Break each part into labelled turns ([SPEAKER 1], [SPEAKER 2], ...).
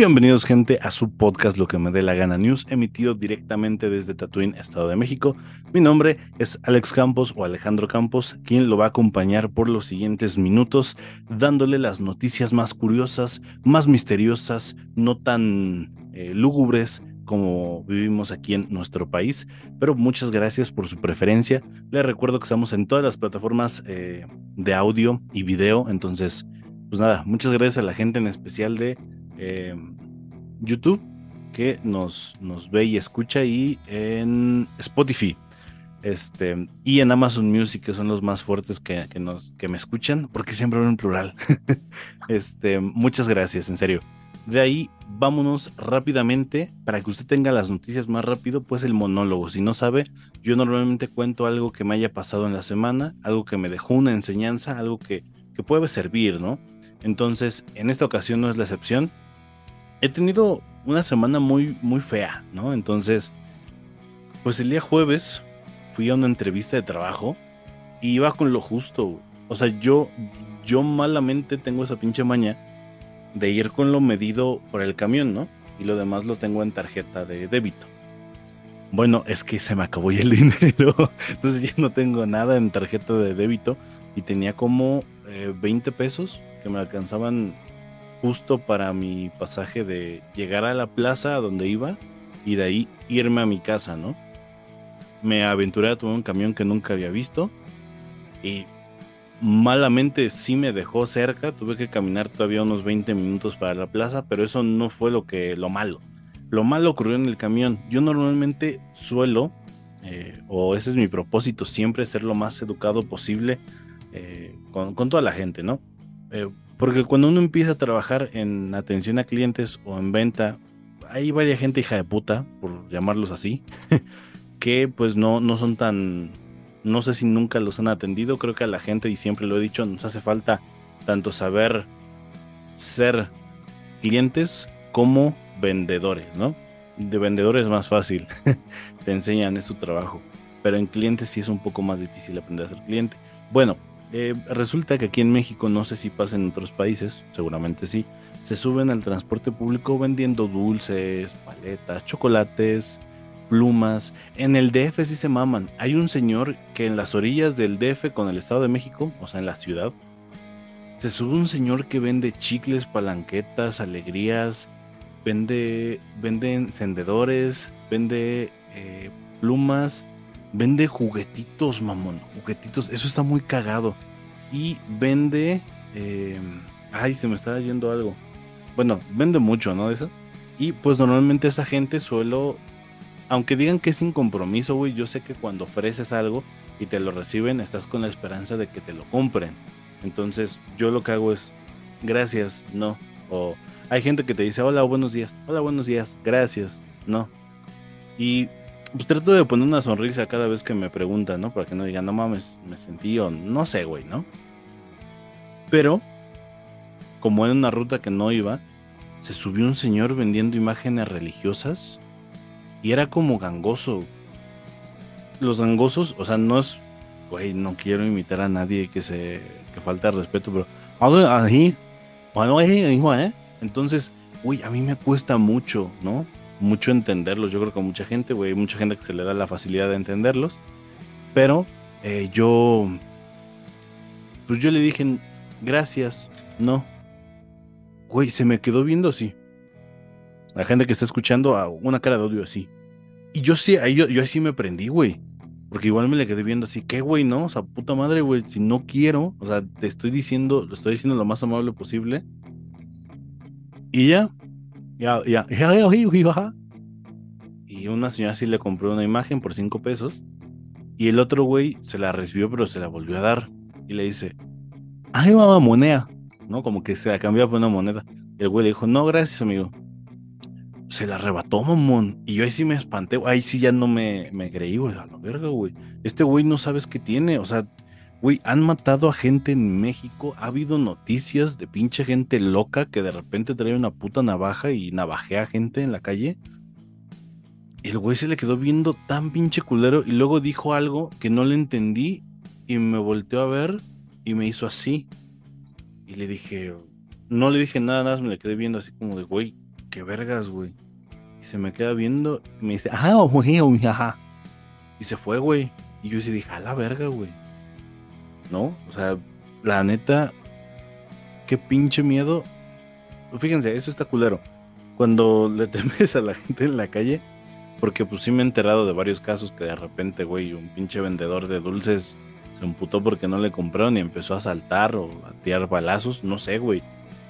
[SPEAKER 1] Bienvenidos gente a su podcast Lo que me dé la gana news, emitido directamente desde Tatuín, Estado de México. Mi nombre es Alex Campos o Alejandro Campos, quien lo va a acompañar por los siguientes minutos, dándole las noticias más curiosas, más misteriosas, no tan eh, lúgubres como vivimos aquí en nuestro país. Pero muchas gracias por su preferencia. Les recuerdo que estamos en todas las plataformas eh, de audio y video, entonces, pues nada, muchas gracias a la gente en especial de eh, YouTube que nos, nos ve y escucha y en Spotify. Este, y en Amazon Music, que son los más fuertes que, nos, que me escuchan, porque siempre hablo en plural. este, muchas gracias, en serio. De ahí, vámonos rápidamente para que usted tenga las noticias más rápido, pues el monólogo. Si no sabe, yo normalmente cuento algo que me haya pasado en la semana, algo que me dejó una enseñanza, algo que, que puede servir, ¿no? Entonces, en esta ocasión no es la excepción he tenido una semana muy, muy fea, ¿no? Entonces, pues el día jueves fui a una entrevista de trabajo y iba con lo justo. O sea, yo, yo malamente tengo esa pinche maña de ir con lo medido por el camión, ¿no? Y lo demás lo tengo en tarjeta de débito. Bueno, es que se me acabó ya el dinero. Entonces ya no tengo nada en tarjeta de débito. Y tenía como 20 eh, pesos que me alcanzaban justo para mi pasaje de llegar a la plaza donde iba y de ahí irme a mi casa, ¿no? Me aventuré a tomar un camión que nunca había visto y malamente sí me dejó cerca, tuve que caminar todavía unos 20 minutos para la plaza, pero eso no fue lo que lo malo. Lo malo ocurrió en el camión. Yo normalmente suelo, eh, o ese es mi propósito, siempre ser lo más educado posible eh, con, con, toda la gente, ¿no? Eh, porque cuando uno empieza a trabajar en atención a clientes o en venta, hay varias gente hija de puta, por llamarlos así, que pues no, no son tan, no sé si nunca los han atendido, creo que a la gente, y siempre lo he dicho, nos hace falta tanto saber ser clientes como vendedores, ¿no? De vendedores es más fácil, te enseñan, es su trabajo, pero en clientes sí es un poco más difícil aprender a ser cliente. Bueno, eh, resulta que aquí en México, no sé si pasa en otros países, seguramente sí, se suben al transporte público vendiendo dulces, paletas, chocolates, plumas. En el DF sí se maman. Hay un señor que en las orillas del DF con el Estado de México, o sea, en la ciudad, se sube un señor que vende chicles, palanquetas, alegrías, vende, vende encendedores, vende eh, plumas Vende juguetitos, mamón. Juguetitos. Eso está muy cagado. Y vende. Eh, ay, se me está yendo algo. Bueno, vende mucho, ¿no? Eso. Y pues normalmente esa gente suelo. Aunque digan que es sin compromiso, güey. Yo sé que cuando ofreces algo y te lo reciben, estás con la esperanza de que te lo compren. Entonces, yo lo que hago es. Gracias, no. O hay gente que te dice, hola, buenos días. Hola, buenos días. Gracias, no. Y pues trato de poner una sonrisa cada vez que me preguntan, ¿no? Para que no digan, no mames, me sentí o no sé, güey, ¿no? Pero, como en una ruta que no iba, se subió un señor vendiendo imágenes religiosas y era como gangoso. Los gangosos, o sea, no es, güey, no quiero imitar a nadie que se, que falta respeto, pero, así, bueno, ¿eh? Entonces, güey, a mí me cuesta mucho, ¿no? Mucho entenderlos. Yo creo que mucha gente, güey, mucha gente que se le da la facilidad de entenderlos. Pero eh, yo, pues yo le dije, gracias, no. Güey, se me quedó viendo así. La gente que está escuchando a una cara de odio así. Y yo sí, ahí yo, yo así me prendí, güey. Porque igual me le quedé viendo así, ¿qué, güey? No, o sea, puta madre, güey, si no quiero, o sea, te estoy diciendo, lo estoy diciendo lo más amable posible. Y ya, ya, ya, Y una señora sí le compró una imagen por cinco pesos. Y el otro güey se la recibió, pero se la volvió a dar. Y le dice, ay, mamá, moneda. ¿No? Como que se la cambió por una moneda. Y el güey le dijo, no, gracias, amigo. Se la arrebató, mamón. Y yo ahí sí me espanté. Ahí sí ya no me, me creí, güey. A la verga, güey. Este güey no sabes qué tiene. O sea, Güey, han matado a gente en México. Ha habido noticias de pinche gente loca que de repente trae una puta navaja y navajea a gente en la calle. El güey se le quedó viendo tan pinche culero y luego dijo algo que no le entendí y me volteó a ver y me hizo así. Y le dije, no le dije nada, nada me le quedé viendo así como de, güey, qué vergas, güey. Y se me queda viendo y me dice, ah, güey, ajá. Y se fue, güey. Y yo sí dije, a la verga, güey. ¿No? O sea, la neta, qué pinche miedo. Fíjense, eso está culero. Cuando le temes a la gente en la calle, porque pues sí me he enterado de varios casos que de repente, güey, un pinche vendedor de dulces se emputó porque no le compraron y empezó a saltar o a tirar balazos, no sé, güey.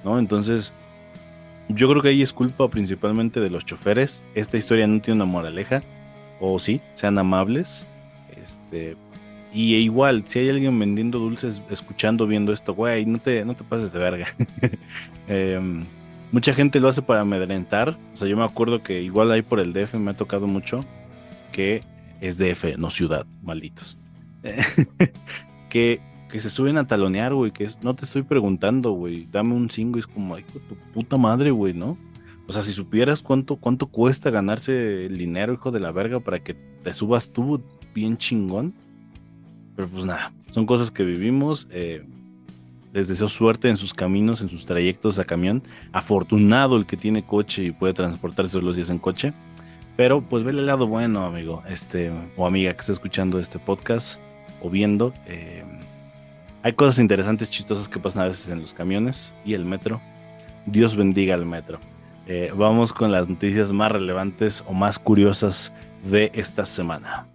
[SPEAKER 1] ¿No? Entonces, yo creo que ahí es culpa principalmente de los choferes. Esta historia no tiene una moraleja. O sí, sean amables. Este. Y igual, si hay alguien vendiendo dulces, escuchando, viendo esto, güey, no te, no te pases de verga. Em, mucha gente lo hace para amedrentar. O sea, yo me acuerdo que igual ahí por el DF me ha tocado mucho que es DF, no ciudad, malditos. que, que se suben a talonear, güey, que no te estoy preguntando, güey, dame un cinco y es como, ay, tu puta madre, güey, ¿no? O sea, si supieras cuánto, cuánto cuesta ganarse el dinero, hijo de la verga, para que te subas tú bien chingón. Pero pues nada, son cosas que vivimos. Eh, les deseo suerte en sus caminos, en sus trayectos a camión. Afortunado el que tiene coche y puede transportarse los días en coche. Pero pues vele el lado bueno, amigo, este, o amiga que está escuchando este podcast o viendo. Eh, hay cosas interesantes, chistosas que pasan a veces en los camiones y el metro. Dios bendiga el metro. Eh, vamos con las noticias más relevantes o más curiosas de esta semana.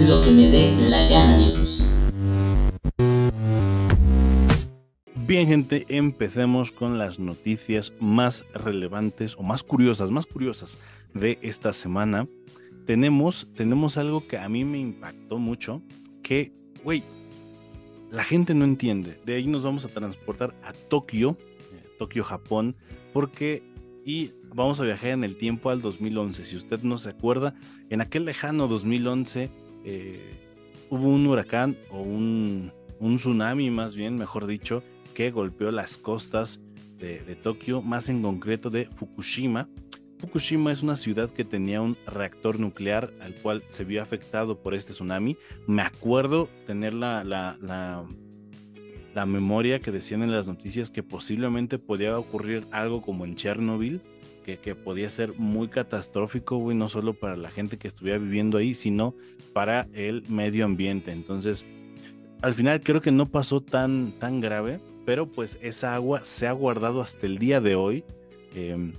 [SPEAKER 2] Lo que me dé la gana, Dios.
[SPEAKER 1] Bien, gente, empecemos con las noticias más relevantes o más curiosas, más curiosas de esta semana tenemos, tenemos algo que a mí me impactó mucho, que, güey, la gente no entiende. De ahí nos vamos a transportar a Tokio, eh, Tokio, Japón, porque y vamos a viajar en el tiempo al 2011. Si usted no se acuerda, en aquel lejano 2011 eh, hubo un huracán o un, un, tsunami, más bien, mejor dicho, que golpeó las costas de, Tokio, más en concreto de Fukushima. Fukushima es una ciudad que tenía un reactor nuclear al cual se vio afectado por este tsunami. Me acuerdo tener la, la, la, memoria que decían en las noticias que posiblemente podía ocurrir algo como en Chernobyl, que, que podía ser muy catastrófico, güey, no solo para la gente que estuviera viviendo ahí, sino para el medio ambiente. Entonces, al final creo que no pasó tan, tan grave, pero pues esa agua se ha guardado hasta el día de hoy. Eh,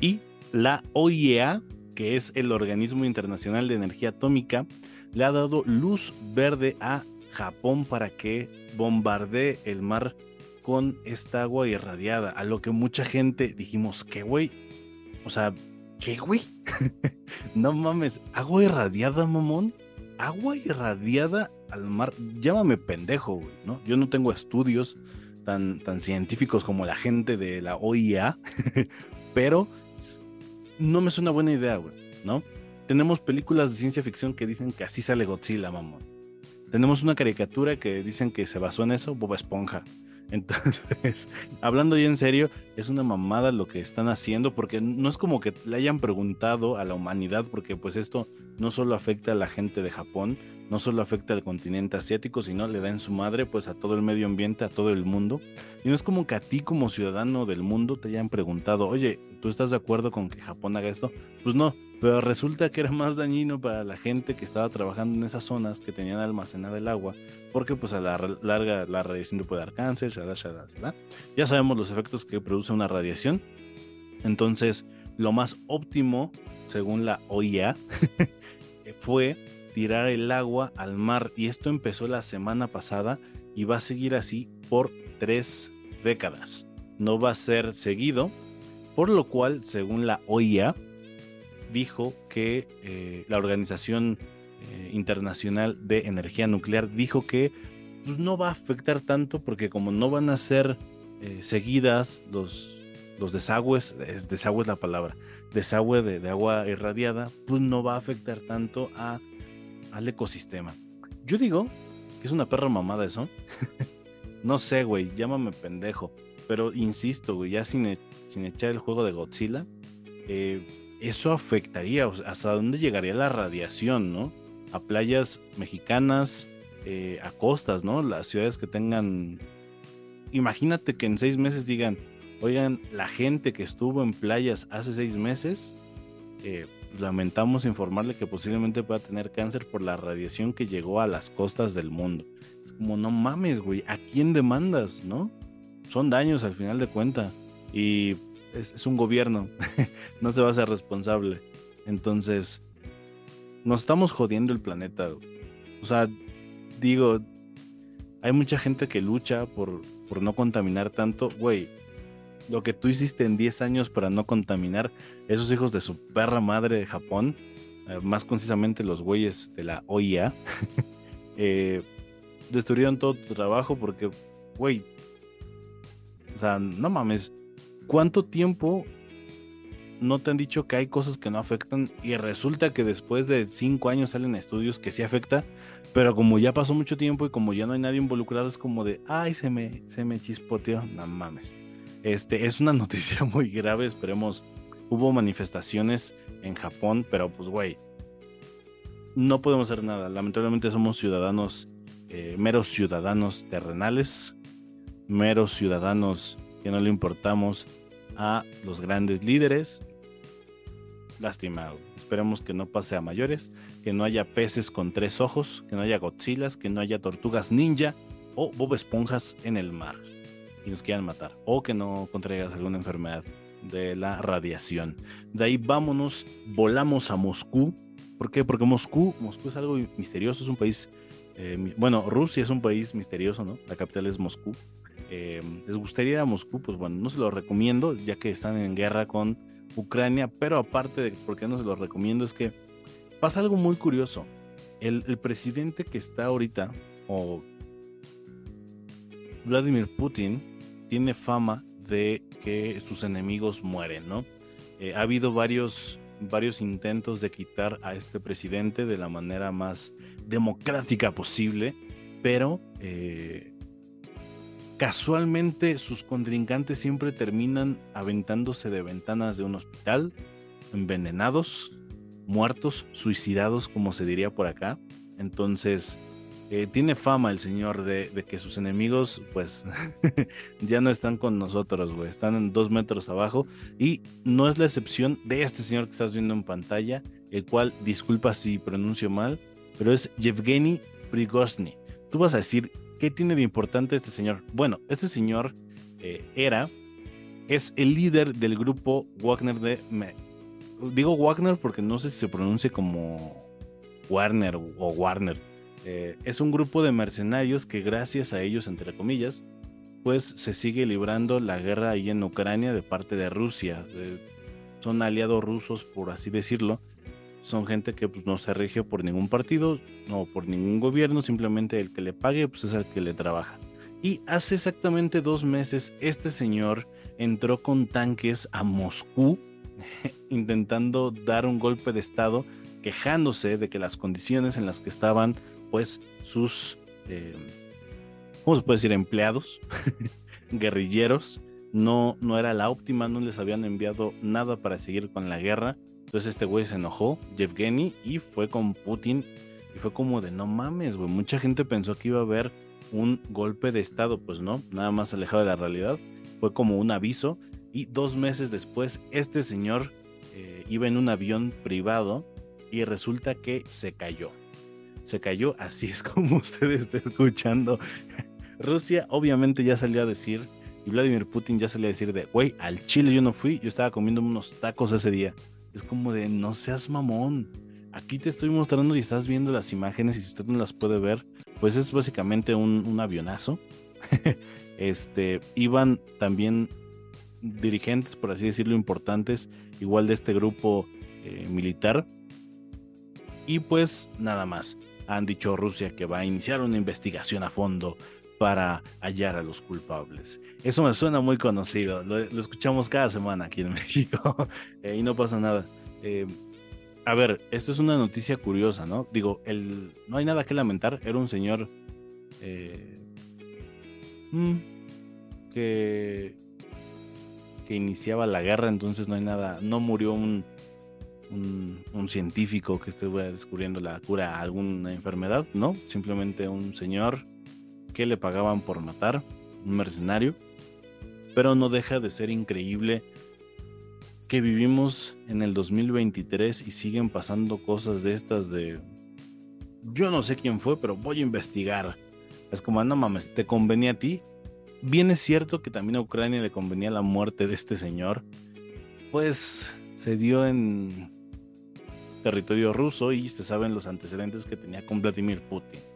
[SPEAKER 1] y la OIEA, que es el Organismo Internacional de Energía Atómica, le ha dado luz verde a Japón para que bombardee el mar con esta agua irradiada, a lo que mucha gente dijimos, ¿qué güey? O sea, ¿qué güey? no mames, agua irradiada, mamón. Agua irradiada al mar. Llámame pendejo, güey, ¿no? Yo no tengo estudios tan, tan científicos como la gente de la OIEA, pero no me suena buena idea, güey, ¿no? Tenemos películas de ciencia ficción que dicen que así sale Godzilla, mamón. Tenemos una caricatura que dicen que se basó en eso, Boba Esponja. Entonces, hablando ya en serio, es una mamada lo que están haciendo porque no es como que le hayan preguntado a la humanidad porque pues esto no solo afecta a la gente de Japón, no solo afecta al continente asiático, sino le da en su madre pues a todo el medio ambiente, a todo el mundo. Y no es como que a ti como ciudadano del mundo te hayan preguntado, oye, ¿tú estás de acuerdo con que Japón haga esto? Pues no, pero resulta que era más dañino para la gente que estaba trabajando en esas zonas que tenían almacenada el agua, porque pues a la larga la radiación puede dar cáncer, ya sabemos los efectos que produce una radiación. Entonces, lo más óptimo, según la OIA, fue tirar el agua al mar y esto empezó la semana pasada y va a seguir así por tres décadas. No va a ser seguido, por lo cual, según la OIA, dijo que eh, la Organización eh, Internacional de Energía Nuclear dijo que pues, no va a afectar tanto porque como no van a ser eh, seguidas los, los desagües, es, desagüe es la palabra, desagüe de, de agua irradiada, pues no va a afectar tanto al ecosistema. Yo digo que es una perra mamada eso. no sé, güey, llámame pendejo. Pero insisto, güey, ya sin, e-, sin echar el juego de Godzilla, eh, eso afectaría, hasta dónde llegaría la radiación, ¿no? A playas mexicanas, eh, a costas, ¿no? Las ciudades que tengan... Imagínate que en seis meses digan, oigan, la gente que estuvo en playas hace seis meses, eh, lamentamos informarle que posiblemente pueda tener cáncer por la radiación que llegó a las costas del mundo. Es como, no mames, güey, ¿a quién demandas, no? Son daños al final de cuenta. Y es, un gobierno, no se va a ser responsable. Entonces, nos estamos jodiendo el planeta. O sea, digo, hay mucha gente que lucha por, por no contaminar tanto. Güey, lo que tú hiciste en 10 años para no contaminar, esos hijos de su perra madre de Japón, eh, más concisamente los güeyes de la OIA, eh, destruyeron todo tu trabajo porque, güey, o sea, no mames, ¿cuánto tiempo no te han dicho que hay cosas que no afectan y resulta que después de 5 años salen estudios que sí afecta, pero como ya pasó mucho tiempo y como ya no hay nadie involucrado, es como de, ay, se me, se me chispoteó, no mames. Este, es una noticia muy grave, esperemos. Hubo manifestaciones en Japón, pero pues, güey, no podemos hacer nada. Lamentablemente somos ciudadanos, eh, meros ciudadanos terrenales, meros ciudadanos que no le importamos a los grandes líderes. Lastimado. Esperemos que no pase a mayores, que no haya peces con tres ojos, que no haya Godzillas, que no haya tortugas ninja o Bob Esponjas en el mar y nos quieran matar o que no contraigas alguna enfermedad de la radiación. De ahí vámonos, volamos a Moscú. ¿Por qué? Porque Moscú, Moscú es algo misterioso, es un país, eh, bueno, Rusia es un país misterioso, ¿no? La capital es Moscú. Eh, ¿Les gustaría a Moscú? Pues bueno, no se lo recomiendo, ya que están en guerra con Ucrania, pero aparte de por qué no se lo recomiendo es que pasa algo muy curioso. El, el presidente que está ahorita, o Vladimir Putin, tiene fama de que sus enemigos mueren, ¿no? Eh, ha habido varios, varios intentos de quitar a este presidente de la manera más democrática posible, pero eh, casualmente sus contrincantes siempre terminan aventándose de ventanas de un hospital, envenenados, muertos, suicidados, como se diría por acá. Entonces, eh, tiene fama el señor de, que sus enemigos, pues, ya no están con nosotros, güey. Están en dos metros abajo. Y no es la excepción de este señor que estás viendo en pantalla, el cual, disculpa si pronuncio mal, pero es Yevgeny Prigozny. Tú vas a decir, ¿qué tiene de importante este señor? Bueno, este señor eh, era, es el líder del grupo Wagner de... digo Wagner porque no sé si se pronuncia como Warner o Warner eh, es un grupo de mercenarios que gracias a ellos, entre comillas, pues se sigue librando la guerra ahí en Ucrania de parte de Rusia. son aliados rusos, por así decirlo. Son gente que pues, no se rige por ningún partido, no por ningún gobierno, simplemente el que le pague pues, es el que le trabaja. Y hace exactamente dos meses este señor entró con tanques a Moscú intentando dar un golpe de estado, quejándose de que las condiciones en las que estaban pues sus, eh, ¿cómo se puede decir? Empleados, guerrilleros, no, no era la óptima, no les habían enviado nada para seguir con la guerra. Entonces este güey se enojó, Yevgeny, y fue con Putin. Y fue como de no mames, güey. Mucha gente pensó que iba a haber un golpe de estado, pues no, nada más alejado de la realidad. Fue como un aviso. Y dos meses después, este señor eh, iba en un avión privado y resulta que se cayó se cayó, así es como usted está escuchando. Rusia obviamente ya salió a decir, y Vladimir Putin ya salió a decir de, güey, al Chile yo no fui, yo estaba comiendo unos tacos ese día. Es como de, no seas mamón. Aquí te estoy mostrando y estás viendo las imágenes y si usted no las puede ver, pues es básicamente un, avionazo. este, iban también dirigentes, por así decirlo, importantes, igual de este grupo eh, militar. Y pues nada más han dicho Rusia que va a iniciar una investigación a fondo para hallar a los culpables. Eso me suena muy conocido, lo, escuchamos cada semana aquí en México eh, y no pasa nada. Eh, a ver, esto es una noticia curiosa, ¿no? Digo, el, no hay nada que lamentar, era un señor eh, mm, que, que iniciaba la guerra, entonces no hay nada, no murió un un, científico que estuviera descubriendo la cura a alguna enfermedad, no, simplemente un señor que le pagaban por matar, un mercenario, pero no deja de ser increíble que vivimos en el 2023 y siguen pasando cosas de estas de... Yo no sé quién fue, pero voy a investigar. Es como, no mames, ¿te convenía a ti? Bien es cierto que también a Ucrania le convenía la muerte de este señor. Pues se dio en territorio ruso y se saben los antecedentes que tenía con Vladimir Putin.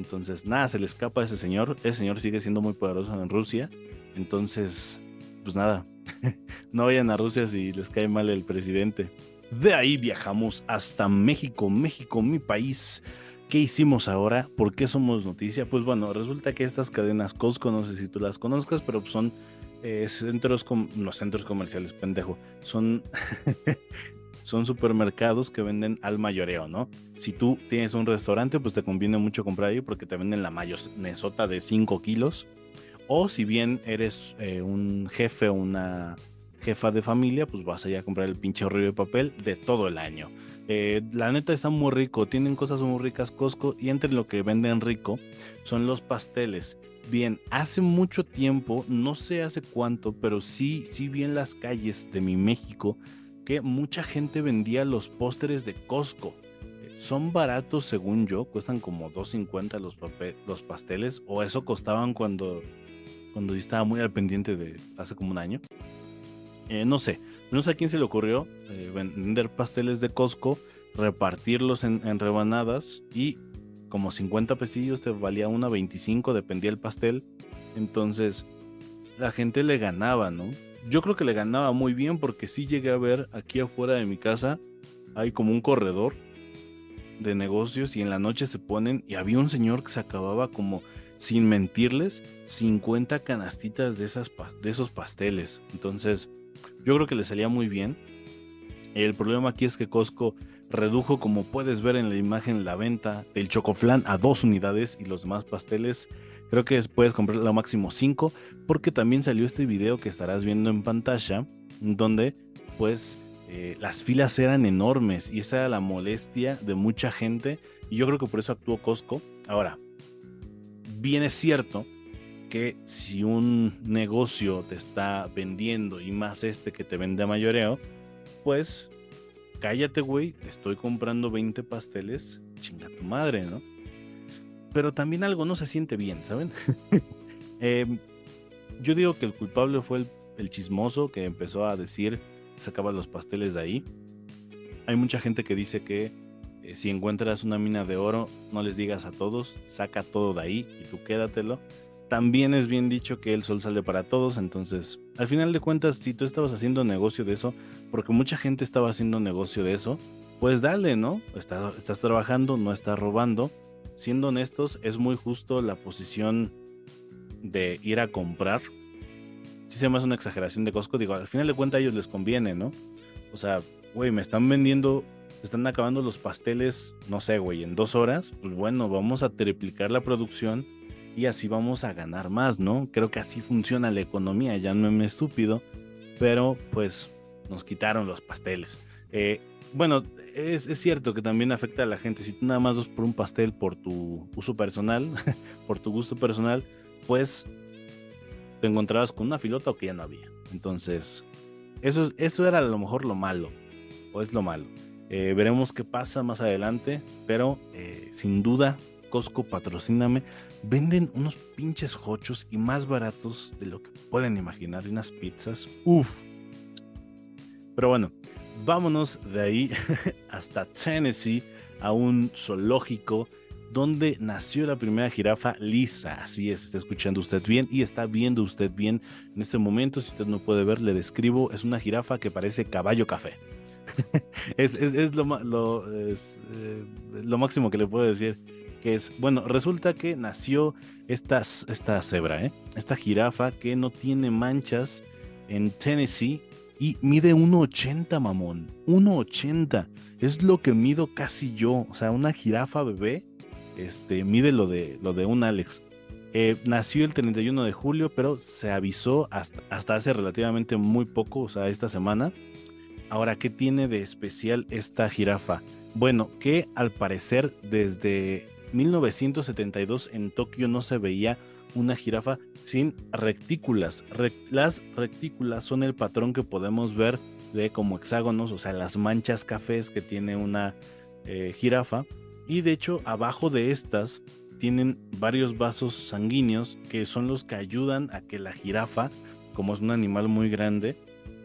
[SPEAKER 1] Entonces, nada, se le escapa a ese señor. Ese señor sigue siendo muy poderoso en Rusia. Entonces, pues nada, no vayan a Rusia si les cae mal el presidente. De ahí viajamos hasta México, México, mi país. ¿Qué hicimos ahora? ¿Por qué somos noticia? Pues bueno, resulta que estas cadenas Costco, no sé si tú las conozcas, pero son eh, centros, no centros comerciales, pendejo, son, son supermercados que venden al mayoreo, ¿no? Si tú tienes un restaurante, pues te conviene mucho comprar ahí porque te venden la mayonesota de 5 kilos o si bien eres eh, un jefe o una jefa de familia, pues vas allá a comprar el pinche rollo de papel de todo el año. Eh, la neta está muy rico, tienen cosas muy ricas Costco y entre lo que venden rico son los pasteles. Bien, hace mucho tiempo, no sé hace cuánto, pero sí, sí vi las calles de mi México que mucha gente vendía los pósteres de Costco. Son baratos según yo, cuestan como 2.50 los, los pasteles, o eso costaban cuando cuando estaba muy al pendiente de hace como un año. Eh, no sé, no sé a quién se le ocurrió eh, vender pasteles de Costco, repartirlos en, rebanadas y como 50 pesillos te valía una 25, dependía el pastel. Entonces la gente le ganaba, ¿no? Yo creo que le ganaba muy bien porque sí llegué a ver aquí afuera de mi casa, hay como un corredor de negocios y en la noche se ponen y había un señor que se acababa como sin mentirles, 50 canastitas de, esas, de esos pasteles. Entonces, yo creo que le salía muy bien. El problema aquí es que Costco redujo, como puedes ver en la imagen, la venta del chocoflan a dos unidades y los demás pasteles. Creo que puedes comprar lo máximo 5, porque también salió este video que estarás viendo en pantalla, donde pues eh, las filas eran enormes y esa era la molestia de mucha gente. Y yo creo que por eso actuó Costco. Ahora, bien es cierto que si un negocio te está vendiendo y más este que te vende a mayoreo, pues cállate, güey, te estoy comprando 20 pasteles, chinga tu madre, ¿no? Pero también algo no se siente bien, ¿saben? Em, yo digo que el culpable fue el, chismoso que empezó a decir que sacaba los pasteles de ahí. Hay mucha gente que dice que eh, si encuentras una mina de oro, no les digas a todos, saca todo de ahí y tú quédatelo. También es bien dicho que el sol sale para todos, entonces al final de cuentas, si tú estabas haciendo negocio de eso, porque mucha gente estaba haciendo negocio de eso, pues dale, ¿no? Estás, estás trabajando, no estás robando. Siendo honestos, es muy justo la posición de ir a comprar. Si se llama una exageración de Costco, digo, al final de cuentas a ellos les conviene, ¿no? O sea, güey, me están vendiendo están acabando los pasteles, no sé, güey, en dos horas, pues bueno, vamos a triplicar la producción y así vamos a ganar más, ¿no? Creo que así funciona la economía, ya no me estúpido, pero pues nos quitaron los pasteles. Eh, bueno, es, cierto que también afecta a la gente. Si tú nada más vas por un pastel por tu uso personal, por tu gusto personal, pues te encontrabas con una filota o que ya no había. Entonces, eso, eso era a lo mejor lo malo, o es lo malo. Eh, veremos qué pasa más adelante, pero eh, sin duda, Costco patrocíname. Venden unos pinches hochos y más baratos de lo que pueden imaginar, unas pizzas. Uf. Pero bueno, vámonos de ahí hasta Tennessee, a un zoológico donde nació la primera jirafa lisa. Así es, está escuchando usted bien y está viendo usted bien en este momento. Si usted no puede ver, le describo. Es una jirafa que parece caballo café. es, lo, eh, lo, máximo que le puedo decir. Que es, bueno, resulta que nació esta, esta cebra, ¿eh? esta jirafa que no tiene manchas en Tennessee y mide 1,80 mamón. 1,80. Es lo que mido casi yo. O sea, una jirafa bebé este, mide lo de, lo de un Alex. Eh, nació el 31 de julio, pero se avisó hasta, hasta hace relativamente muy poco, o sea, esta semana, Ahora, ¿qué tiene de especial esta jirafa? Bueno, que al parecer desde 1972 en Tokio no se veía una jirafa sin rectículas. las rectículas son el patrón que podemos ver de como hexágonos, o sea, las manchas cafés que tiene una eh, jirafa. Y de hecho, abajo de estas tienen varios vasos sanguíneos que son los que ayudan a que la jirafa, como es un animal muy grande,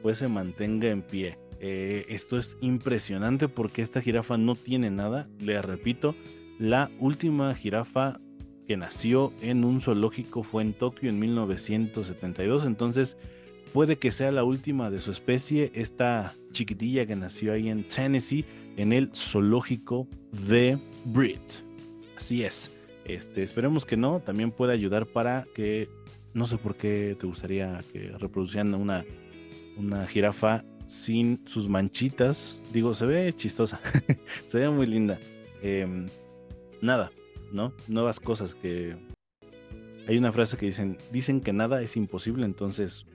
[SPEAKER 1] pues se mantenga en pie. Eh, esto es impresionante porque esta jirafa no tiene nada. Les repito, la última jirafa que nació en un zoológico fue en Tokio en 1972. Entonces puede que sea la última de su especie. Esta chiquitilla que nació ahí en Tennessee en el zoológico de Brit. Así es. Este, esperemos que no. También puede ayudar para que. No sé por qué te gustaría que reproducieran una, una jirafa sin sus manchitas. Digo, se ve chistosa, se ve muy linda. Em, nada, ¿no? Nuevas cosas que... Hay una frase que dicen, dicen que nada es imposible, entonces,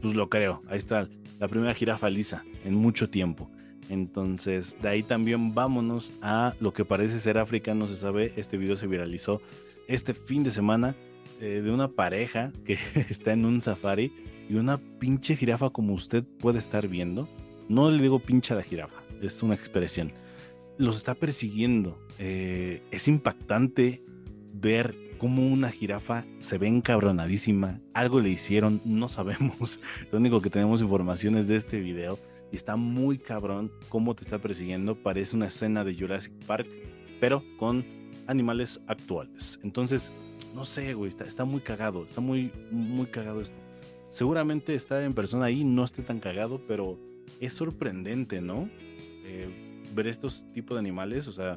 [SPEAKER 1] pues lo creo. Ahí está la primera jirafa lisa en mucho tiempo. Entonces, de ahí también vámonos a lo que parece ser África, no se sabe. Este video se viralizó este fin de semana eh, de una pareja que está en un safari y una pinche jirafa como usted puede estar viendo. No le digo pinche a la jirafa, es una expresión. Los está persiguiendo. Eh, es impactante ver cómo una jirafa se ve encabronadísima. Algo le hicieron, no sabemos. Lo único que tenemos información es de este video. Y está muy cabrón cómo te está persiguiendo. Parece una escena de Jurassic Park, pero con animales actuales. Entonces, no sé, güey, está, muy cagado. Está muy, muy cagado esto seguramente estar en persona ahí no esté tan cagado, pero es sorprendente, ¿no? Eh, ver estos tipos de animales, o sea,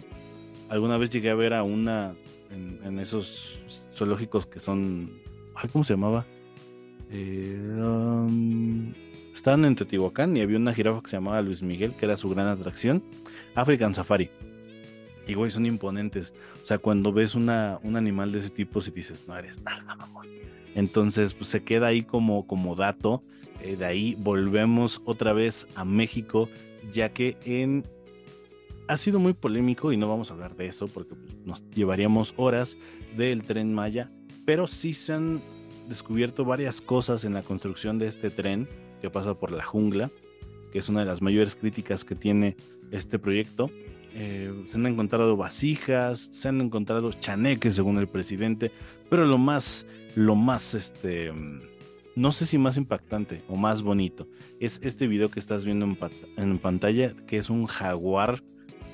[SPEAKER 1] alguna vez llegué a ver a una en, esos zoológicos que son, ay, ¿cómo se llamaba? Eh, um, estaban en Teotihuacán y había una jirafa que se llamaba Luis Miguel, que era su gran atracción, African Safari. Y güey, son imponentes. O sea, cuando ves una, un animal de ese tipo, si dices, no eres nada, mamón. Entonces, pues se queda ahí como, como dato. Eh, de ahí volvemos otra vez a México, ya que en ha sido muy polémico y no vamos a hablar de eso porque pues, nos llevaríamos horas del tren Maya, pero sí se han descubierto varias cosas en la construcción de este tren que pasa por la jungla, que es una de las mayores críticas que tiene este proyecto. Eh, se han encontrado vasijas, se han encontrado chaneques según el presidente, pero lo más, lo más, este, no sé si más impactante o más bonito, es este video que estás viendo en, pantalla, que es un jaguar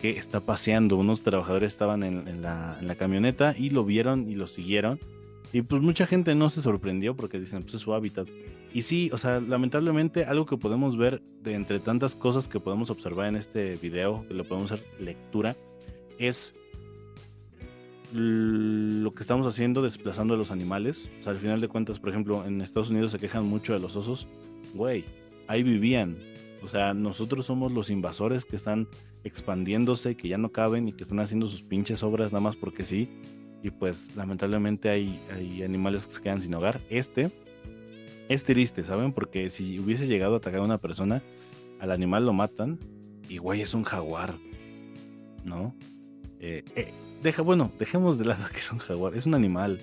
[SPEAKER 1] que está paseando. Unos trabajadores estaban en, la, la camioneta y lo vieron y lo siguieron y pues mucha gente no se sorprendió porque dicen, pues es su hábitat. Y sí, o sea, lamentablemente algo que podemos ver de entre tantas cosas que podemos observar en este video, que lo podemos hacer lectura, es lo que estamos haciendo desplazando a los animales. O sea, al final de cuentas, por ejemplo, en Estados Unidos se quejan mucho de los osos. Güey, ahí vivían. O sea, nosotros somos los invasores que están expandiéndose, que ya no caben y que están haciendo sus pinches obras nada más porque sí y pues lamentablemente hay, hay animales que se quedan sin hogar. Este es triste, ¿saben? Porque si hubiese llegado a atacar a una persona, al animal lo matan y güey es un jaguar, ¿no? Eh, eh, deja, bueno, dejemos de lado que es un jaguar, es un animal.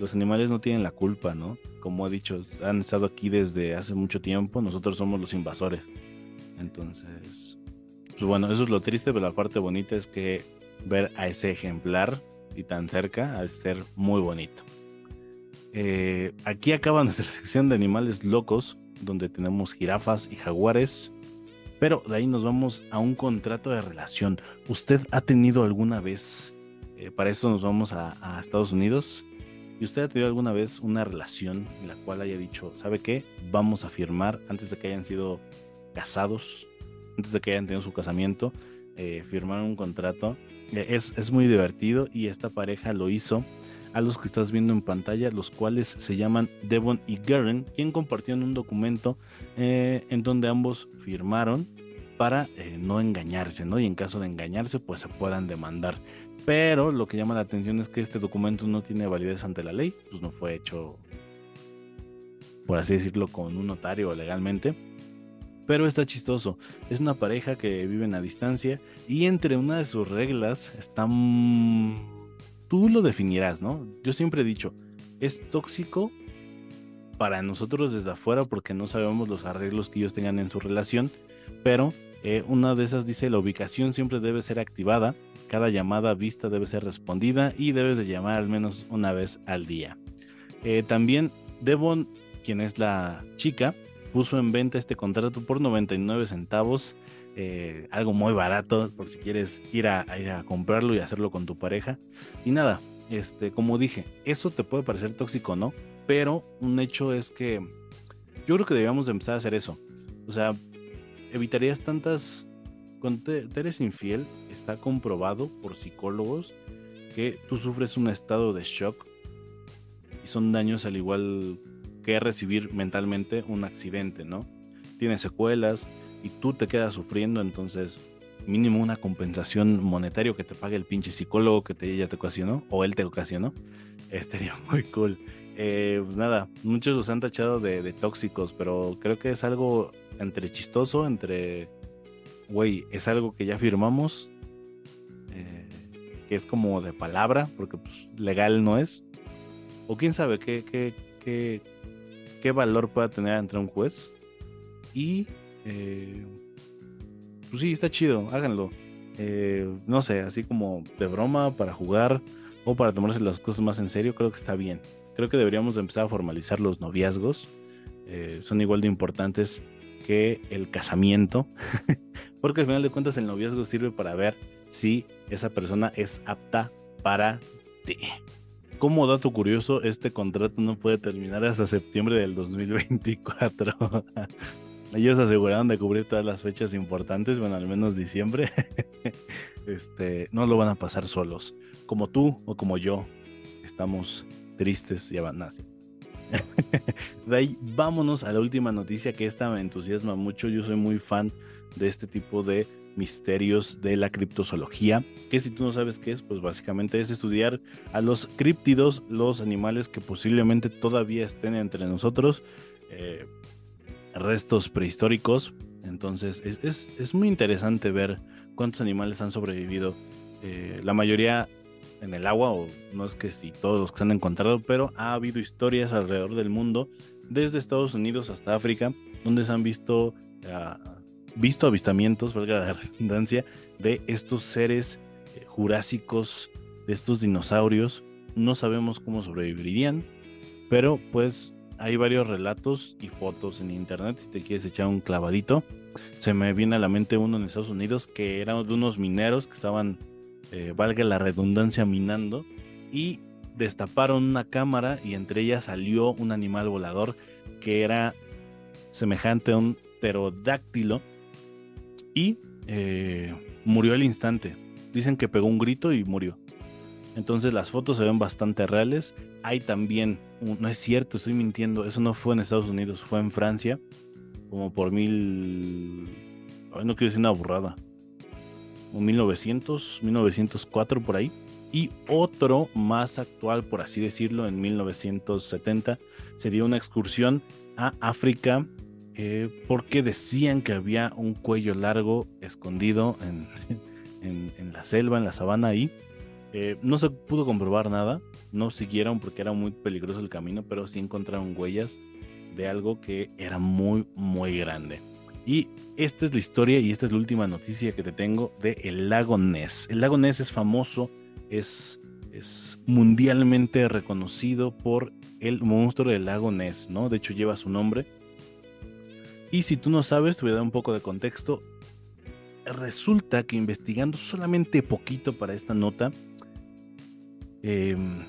[SPEAKER 1] Los animales no tienen la culpa, ¿no? Como he dicho, han estado aquí desde hace mucho tiempo, nosotros somos los invasores. Entonces, pues bueno, eso es lo triste, pero la parte bonita es que ver a ese ejemplar y tan cerca al ser muy bonito. Eh, aquí acaba nuestra sección de animales locos, donde tenemos jirafas y jaguares. Pero de ahí nos vamos a un contrato de relación. ¿Usted ha tenido alguna vez, eh, para esto nos vamos a, a, Estados Unidos, y usted ha tenido alguna vez una relación en la cual haya dicho, ¿sabe qué? Vamos a firmar antes de que hayan sido casados, antes de que hayan tenido su casamiento, eh, firmar un contrato. Eh, es, es muy divertido y esta pareja lo hizo a los que estás viendo en pantalla, los cuales se llaman Devon y Garen, quien compartieron un documento eh, en donde ambos firmaron para no engañarse, ¿no? Y en caso de engañarse, pues se puedan demandar. Pero lo que llama la atención es que este documento no tiene validez ante la ley, pues no fue hecho, por así decirlo, con un notario legalmente Pero está chistoso. Es una pareja que viven a distancia y entre una de sus reglas está... Tú lo definirás, ¿no? Yo siempre he dicho, es tóxico para nosotros desde afuera porque no sabemos los arreglos que ellos tengan en su relación, pero eh, una de esas dice la ubicación siempre debe ser activada, cada llamada vista debe ser respondida y debes de llamar al menos una vez al día. Eh, también Devon, quien es la chica, puso en venta este contrato por 99 centavos, eh, algo muy barato por si quieres ir a, ir a comprarlo y hacerlo con tu pareja. Y nada, este, como dije, eso te puede parecer tóxico, ¿no? Pero un hecho es que yo creo que debíamos de empezar a hacer eso. O sea, evitarías tantas... Cuando te eres infiel, está comprobado por psicólogos que tú sufres un estado de shock y son daños al igual que recibir mentalmente un accidente, ¿no? Tiene secuelas y tú te quedas sufriendo, entonces mínimo una compensación monetaria que te pague el pinche psicólogo que te, ya te ocasionó o él te ocasionó, estaría muy cool. Eh, pues nada, muchos los han tachado de, tóxicos, pero creo que es algo entre chistoso, entre, güey, es algo que ya firmamos, eh, que es como de palabra, porque pues legal no es, o quién sabe qué, qué, qué, qué valor pueda tener entre un juez. Y, eh, pues sí, está chido, háganlo. Eh, no sé, así como de broma, para jugar o para tomarse las cosas más en serio, creo que está bien. Creo que deberíamos empezar a formalizar los noviazgos. Eh, son igual de importantes que el casamiento. Porque al final de cuentas el noviazgo sirve para ver si esa persona es apta para ti. Como dato curioso, este contrato no puede terminar hasta septiembre del 2024. Ellos aseguraron de cubrir todas las fechas importantes, bueno, al menos diciembre. este, no lo van a pasar solos. Como tú o como yo, estamos tristes y abandonados. de ahí vámonos a la última noticia que esta me entusiasma mucho. Yo soy muy fan de este tipo de misterios de la criptozoología, que si tú no sabes qué es, pues básicamente es estudiar a los críptidos, los animales que posiblemente todavía estén entre nosotros, eh, restos prehistóricos. Entonces es, muy interesante ver cuántos animales han sobrevivido. Eh, la mayoría en el agua, o no es que si todos los que se han encontrado, pero ha habido historias alrededor del mundo, desde Estados Unidos hasta África, donde se han visto visto avistamientos, valga la redundancia, de estos seres eh, jurásicos, de estos dinosaurios. No sabemos cómo sobrevivirían, pero pues hay varios relatos y fotos en internet si te quieres echar un clavadito. Se me viene a la mente uno en Estados Unidos que era de unos mineros que estaban, eh, valga la redundancia, minando y destaparon una cámara y entre ellas salió un animal volador que era semejante a un pterodáctilo y eh, murió al instante. Dicen que pegó un grito y murió. Entonces las fotos se ven bastante reales. Hay también, no es cierto, estoy mintiendo, eso no fue en Estados Unidos, fue en Francia, como por mil... Ay, no quiero decir una burrada. O 1900, 1904 por ahí. Y otro más actual, por así decirlo, en 1970, se dio una excursión a África eh, porque decían que había un cuello largo escondido en, la selva, en la sabana ahí. Eh, no se pudo comprobar nada, no siguieron porque era muy peligroso el camino, pero sí encontraron huellas de algo que era muy, muy grande. Y esta es la historia y esta es la última noticia que te tengo de el lago Ness. El lago Ness es famoso, es, es mundialmente reconocido por el monstruo del lago Ness, ¿no? De hecho lleva su nombre y si tú no sabes, te voy a dar un poco de contexto. Resulta que investigando solamente poquito para esta nota, em,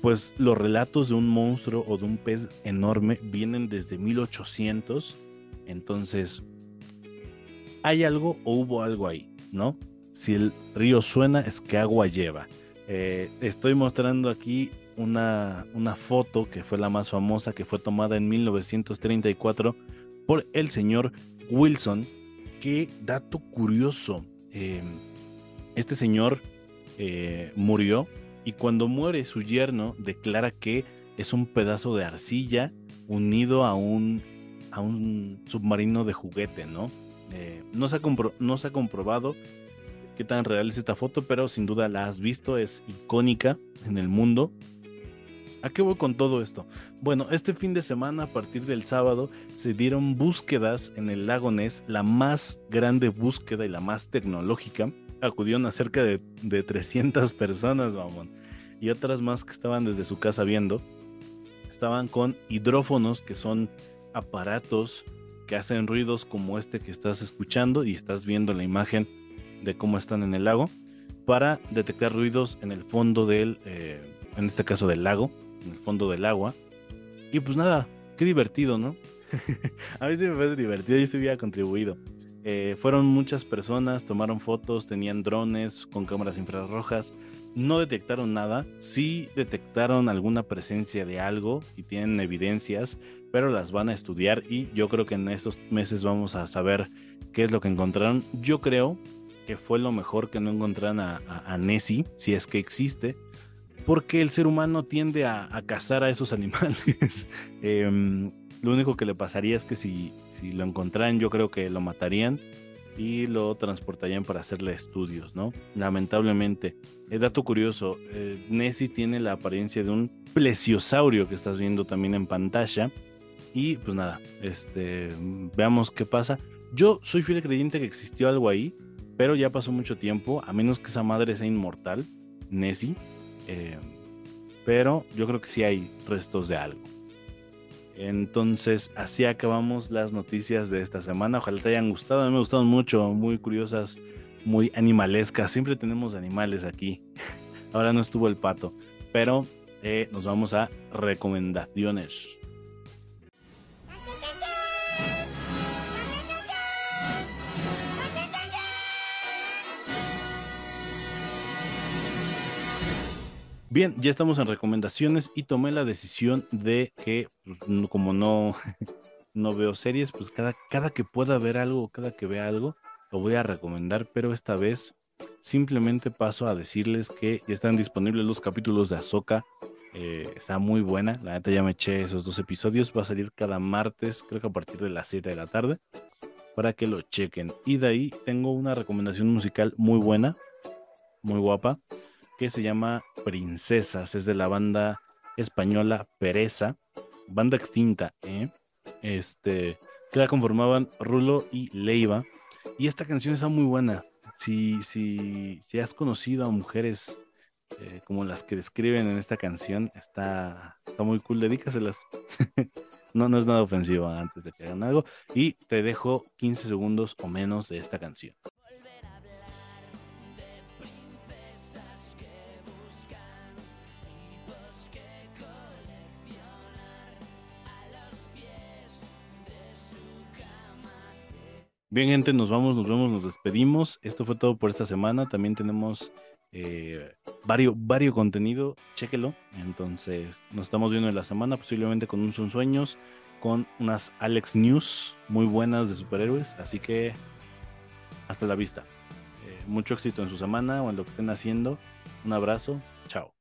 [SPEAKER 1] pues los relatos de un monstruo o de un pez enorme vienen desde 1800. Entonces, hay algo o hubo algo ahí, ¿no? Si el río suena, es que agua lleva. Eh, estoy mostrando aquí una, una foto que fue la más famosa, que fue tomada en 1934 por el señor Wilson. Qué dato curioso. Eh, este señor eh, murió y cuando muere su yerno declara que es un pedazo de arcilla unido a un a un submarino de juguete, ¿no? Eh, no, se ha no se ha comprobado qué tan real es esta foto, pero sin duda la has visto, es icónica en el mundo. ¿A qué voy con todo esto? Bueno, este fin de semana, a partir del sábado, se dieron búsquedas en el lago Ness, la más grande búsqueda y la más tecnológica. Acudieron a cerca de, de 300 personas, vamos, y otras más que estaban desde su casa viendo. Estaban con hidrófonos, que son aparatos que hacen ruidos como este que estás escuchando y estás viendo la imagen de cómo están en el lago, para detectar ruidos en el fondo del, eh, en este caso del lago, en el fondo del agua. Y pues nada, qué divertido, ¿no? a mí sí me parece divertido y se había contribuido. Eh, fueron muchas personas, tomaron fotos, tenían drones con cámaras infrarrojas, no detectaron nada, sí detectaron alguna presencia de algo y tienen evidencias, pero las van a estudiar y yo creo que en estos meses vamos a saber qué es lo que encontraron. Yo creo que fue lo mejor que no encontraran a Nessie, si es que existe, porque el ser humano tiende a, cazar a esos animales. Em, lo único que le pasaría es que si, si lo encontraran, yo creo que lo matarían y lo transportarían para hacerle estudios, ¿no? Lamentablemente. Dato curioso, eh, Nessie tiene la apariencia de un plesiosaurio que estás viendo también en pantalla. Y pues nada, este, veamos qué pasa. Yo soy fiel creyente que existió algo ahí, pero ya pasó mucho tiempo, a menos que esa madre sea inmortal, Nessie. Eh, pero yo creo que sí hay restos de algo. Entonces, así acabamos las noticias de esta semana. Ojalá te hayan gustado. A mí me gustaron mucho, muy curiosas, muy animalescas. Siempre tenemos animales aquí. Ahora no estuvo el pato, pero eh, nos vamos a recomendaciones. Bien, ya estamos en recomendaciones y tomé la decisión de que, pues, como no, no veo series, pues cada, cada que pueda ver algo, cada que vea algo, lo voy a recomendar, pero esta vez simplemente paso a decirles que ya están disponibles los capítulos de Ahsoka. Eh, está muy buena, la neta ya me eché esos dos episodios, va a salir cada martes, creo que a partir de las 7 de la tarde, para que lo chequen. Y de ahí tengo una recomendación musical muy buena, muy guapa que se llama Princesas, es de la banda española Pereza, banda extinta, ¿eh? este, que la conformaban Rulo y Leiva. Y esta canción está muy buena. Si, si, si has conocido a mujeres eh, como las que describen en esta canción, está, está muy cool, dedícaselas. no, no es nada ofensivo antes de que hagan algo. Y te dejo 15 segundos o menos de esta canción. Bien, gente, nos vamos, nos vemos, nos despedimos. Esto fue todo por esta semana. También tenemos eh, varios, varios contenido, chéquelo. Entonces, nos estamos viendo en la semana, posiblemente con un Son Sueños, con unas Alex News muy buenas de superhéroes. Así que, hasta la vista. Eh, mucho éxito en su semana o en lo que estén haciendo. Un abrazo, chao.